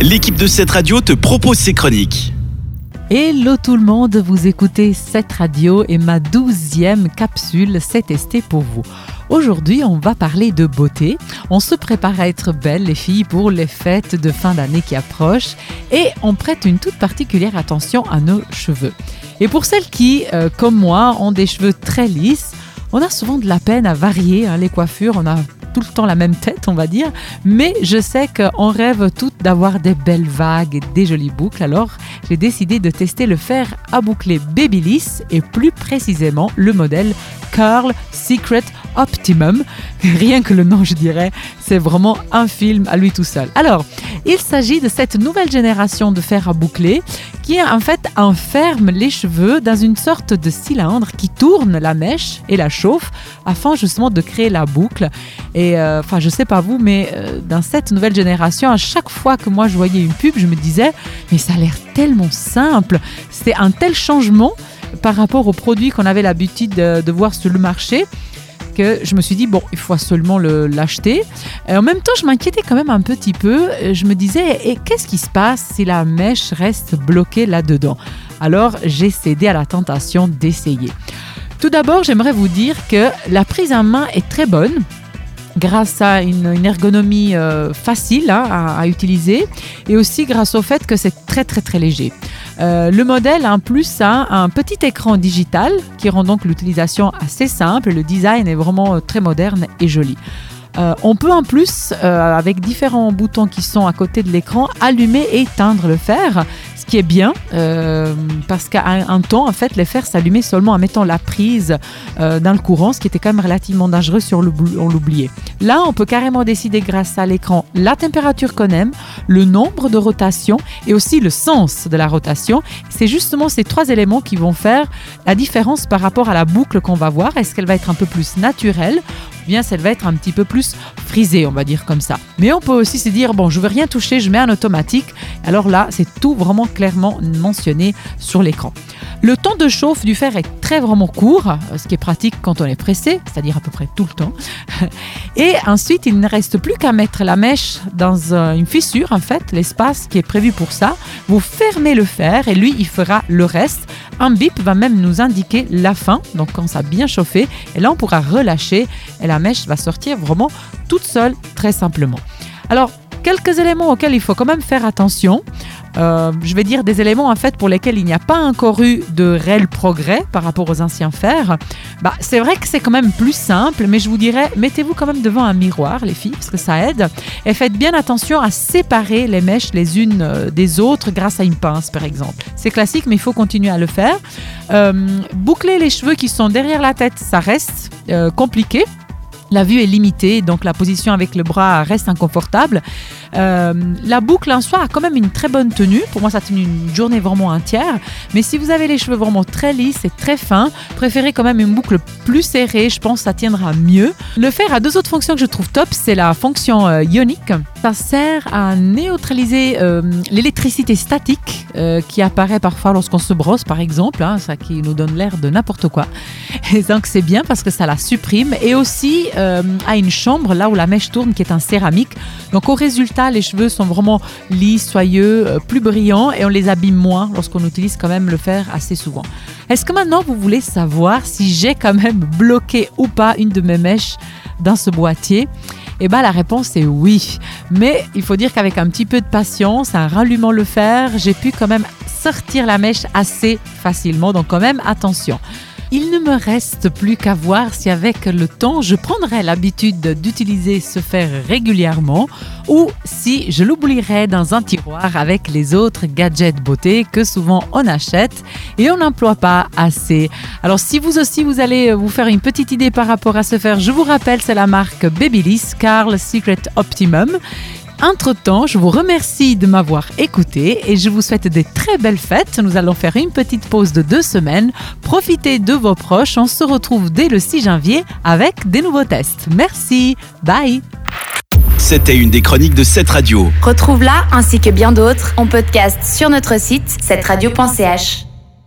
l'équipe de cette radio te propose ses chroniques. Hello tout le monde, vous écoutez cette radio et ma douzième capsule s'est testée pour vous. Aujourd'hui, on va parler de beauté. On se prépare à être belles, les filles, pour les fêtes de fin d'année qui approchent et on prête une toute particulière attention à nos cheveux. Et pour celles qui, euh, comme moi, ont des cheveux très lisses, on a souvent de la peine à varier hein, les coiffures. Tout le temps la même tête, on va dire. Mais je sais qu'on rêve toutes d'avoir des belles vagues et des jolies boucles. Alors, j'ai décidé de tester le fer à boucler Babyliss et plus précisément le modèle Curl Secret Optimum. Rien que le nom, je dirais, c'est vraiment un film à lui tout seul. Alors, il s'agit de cette nouvelle génération de fer à boucler qui en fait enferme les cheveux dans une sorte de cylindre qui tourne la mèche et la chauffe afin justement de créer la boucle. Et euh, enfin, je sais pas vous, mais euh, dans cette nouvelle génération, à chaque fois que moi je voyais une pub, je me disais, mais ça a l'air tellement simple. C'est un tel changement par rapport aux produits qu'on avait l'habitude de, de voir sur le marché que je me suis dit, bon, il faut seulement l'acheter. En même temps, je m'inquiétais quand même un petit peu. Je me disais, et qu'est-ce qui se passe si la mèche reste bloquée là-dedans? Alors, j'ai cédé à la tentation d'essayer. Tout d'abord, j'aimerais vous dire que la prise en main est très bonne grâce à une, ergonomie euh, facile hein, à, utiliser et aussi grâce au fait que c'est très très très léger. Euh, le modèle en plus a un petit écran digital qui rend donc l'utilisation assez simple. Le design est vraiment euh, très moderne et joli. on peut en plus, avec différents boutons qui sont à côté de l'écran, allumer et éteindre le fer, qui est bien, euh, parce qu'à un, temps, en fait, les fers s'allumaient seulement en mettant la prise euh, dans le courant, ce qui était quand même relativement dangereux si on l'oubliait. Là, on peut carrément décider grâce à l'écran la température qu'on aime, le nombre de rotations et aussi le sens de la rotation. C'est justement ces trois éléments qui vont faire la différence par rapport à la boucle qu'on va voir. Est-ce qu'elle va être un peu plus naturelle ou bien elle va être un petit peu plus frisée, on va dire comme ça. Mais on peut aussi se dire, bon, je veux rien toucher, je mets un automatique. Alors là, c'est tout vraiment clairement mentionné sur l'écran. Le temps de chauffe du fer est très vraiment court, ce qui est pratique quand on est pressé, c'est-à-dire à peu près tout le temps. Et ensuite, il ne reste plus qu'à mettre la mèche dans une fissure, en fait, l'espace qui est prévu pour ça. Vous fermez le fer et lui, il fera le reste. Un bip va même nous indiquer la fin, donc quand ça a bien chauffé. Et là, on pourra relâcher et la mèche va sortir vraiment toute seule, très simplement. Alors, quelques éléments auxquels il faut quand même faire attention. Euh, je vais dire des éléments en fait pour lesquels il n'y a pas encore eu de réel progrès par rapport aux anciens fers. Bah, c'est vrai que c'est quand même plus simple, mais je vous dirais, mettez-vous quand même devant un miroir, les filles, parce que ça aide. Et faites bien attention à séparer les mèches les unes euh, des autres grâce à une pince, par exemple. C'est classique, mais il faut continuer à le faire. Euh, boucler les cheveux qui sont derrière la tête, ça reste compliqué. La vue est limitée, donc la position avec le bras reste inconfortable. Euh, la boucle en soi a quand même une très bonne tenue. Pour moi, ça tient une journée vraiment entière. Mais si vous avez les cheveux vraiment très lisses et très fins, préférez quand même une boucle plus serrée. Je pense que ça tiendra mieux. Le fer a deux autres fonctions que je trouve top. C'est la fonction euh, ionique. Ça sert à neutraliser euh, l'électricité statique qui apparaît parfois lorsqu'on se brosse, par exemple. Hein, ça qui nous donne l'air de n'importe quoi. Et donc, c'est bien parce que ça la supprime. Et aussi, euh, à une chambre là où la mèche tourne qui est en céramique. Donc au résultat, les cheveux sont vraiment lisses, soyeux, euh, plus brillants et on les abîme moins lorsqu'on utilise quand même le fer assez souvent. Est-ce que maintenant vous voulez savoir si j'ai quand même bloqué ou pas une de mes mèches dans ce boîtier? Eh bien, la réponse est oui. Mais il faut dire qu'avec un petit peu de patience, un rallumant le fer, j'ai pu quand même sortir la mèche assez facilement. Donc, quand même, attention. Il ne me reste plus qu'à voir si avec le temps je prendrai l'habitude d'utiliser ce fer régulièrement ou si je l'oublierai dans un tiroir avec les autres gadgets beauté que souvent on achète et on n'emploie pas assez. Alors si vous aussi vous allez vous faire une petite idée par rapport à ce fer, je vous rappelle c'est la marque Babyliss Carl Secret Optimum. Entre-temps, je vous remercie de m'avoir écouté et je vous souhaite des très belles fêtes. Nous allons faire une petite pause de deux semaines. Profitez de vos proches. On se retrouve dès le 6 janvier avec des nouveaux tests. Merci. Bye. C'était une des chroniques de cette radio. Retrouve-la ainsi que bien d'autres en podcast sur notre site cette radio.ch.